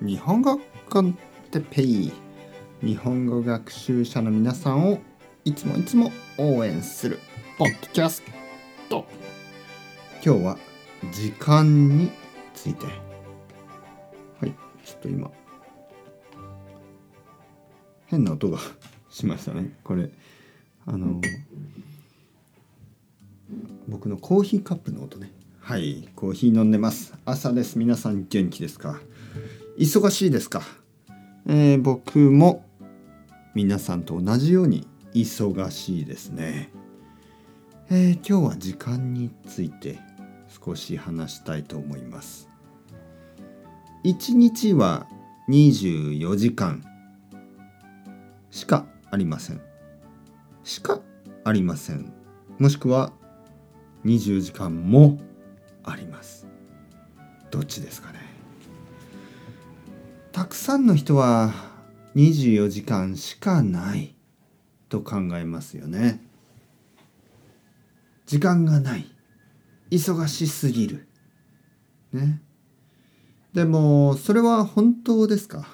日本語コンテペイ日本語学習者の皆さんをいつもいつも応援するポッドキャスト。今日は時間について。はいちょっと今。変な音がしましたね。これ。あの僕のコーヒーカップの音ね。はいコーヒー飲んでます。朝です。皆さん元気ですか？忙しいですか、えー、僕も皆さんと同じように忙しいですね、えー、今日は時間について少し話したいと思います。1日は24時間。しかありません。しかありません。もしくは20時間もあります。どっちですかね？たくさんの人は24時間しかないと考えますよね。時間がない。忙しすぎる。ね。でもそれは本当ですか？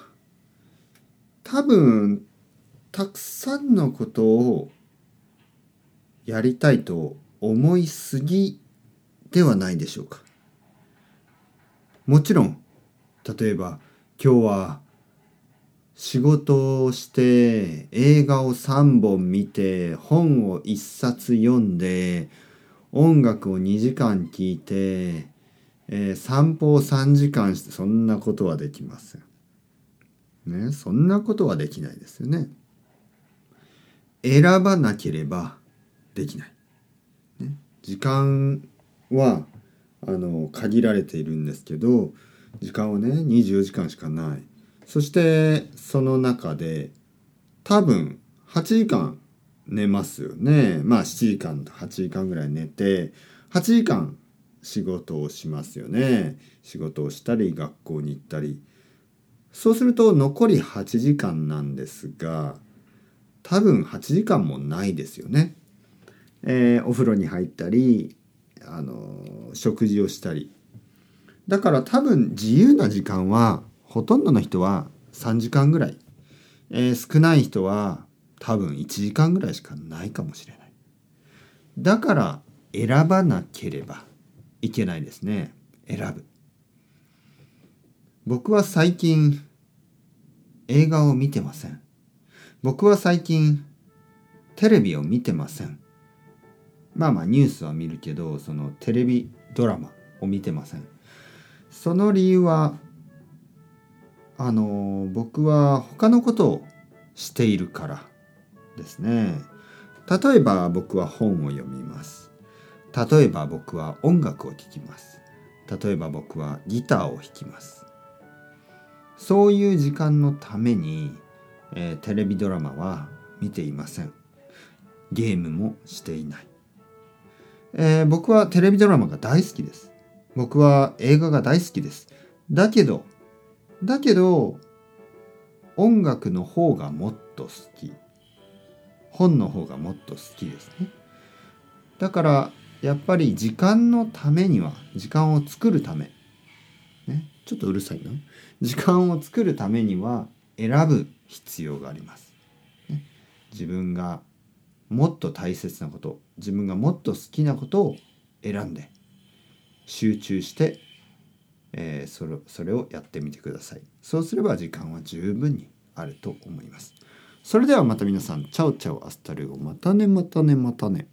多分たくさんのことをやりたいと思いすぎではないでしょうか。もちろん例えば今日は仕事をして映画を3本見て本を1冊読んで音楽を2時間聴いて、えー、散歩を3時間してそんなことはできません。ねそんなことはできないですよね。選ばなければできない。ね、時間はあの限られているんですけど時間はね24時間しかない。そしてその中で多分8時間寝ますよね。まあ7時間と8時間ぐらい寝て8時間仕事をしますよね。仕事をしたり学校に行ったり。そうすると残り8時間なんですが多分8時間もないですよね。えー、お風呂に入ったりあの食事をしたり。だから多分自由な時間はほとんどの人は3時間ぐらい、えー、少ない人は多分1時間ぐらいしかないかもしれない。だから選ばなければいけないですね。選ぶ。僕は最近映画を見てません。僕は最近テレビを見てません。まあまあニュースは見るけどそのテレビドラマを見てません。その理由はあの僕は他のことをしているからですね。例えば僕は本を読みます。例えば僕は音楽を聴きます。例えば僕はギターを弾きます。そういう時間のために、えー、テレビドラマは見ていません。ゲームもしていない。えー、僕はテレビドラマが大好きです。僕は映画が大好きです。だけど、だけど、音楽の方がもっと好き。本の方がもっと好きですね。だから、やっぱり時間のためには、時間を作るため。ね、ちょっとうるさいな。時間を作るためには選ぶ必要があります。ね、自分がもっと大切なこと自分がもっと好きなことを選んで集中して、えー、それそれをやってみてください。そうすれば時間は十分にあると思います。それではまた皆さんチャオチャオ hasta luego またねまたねまたね。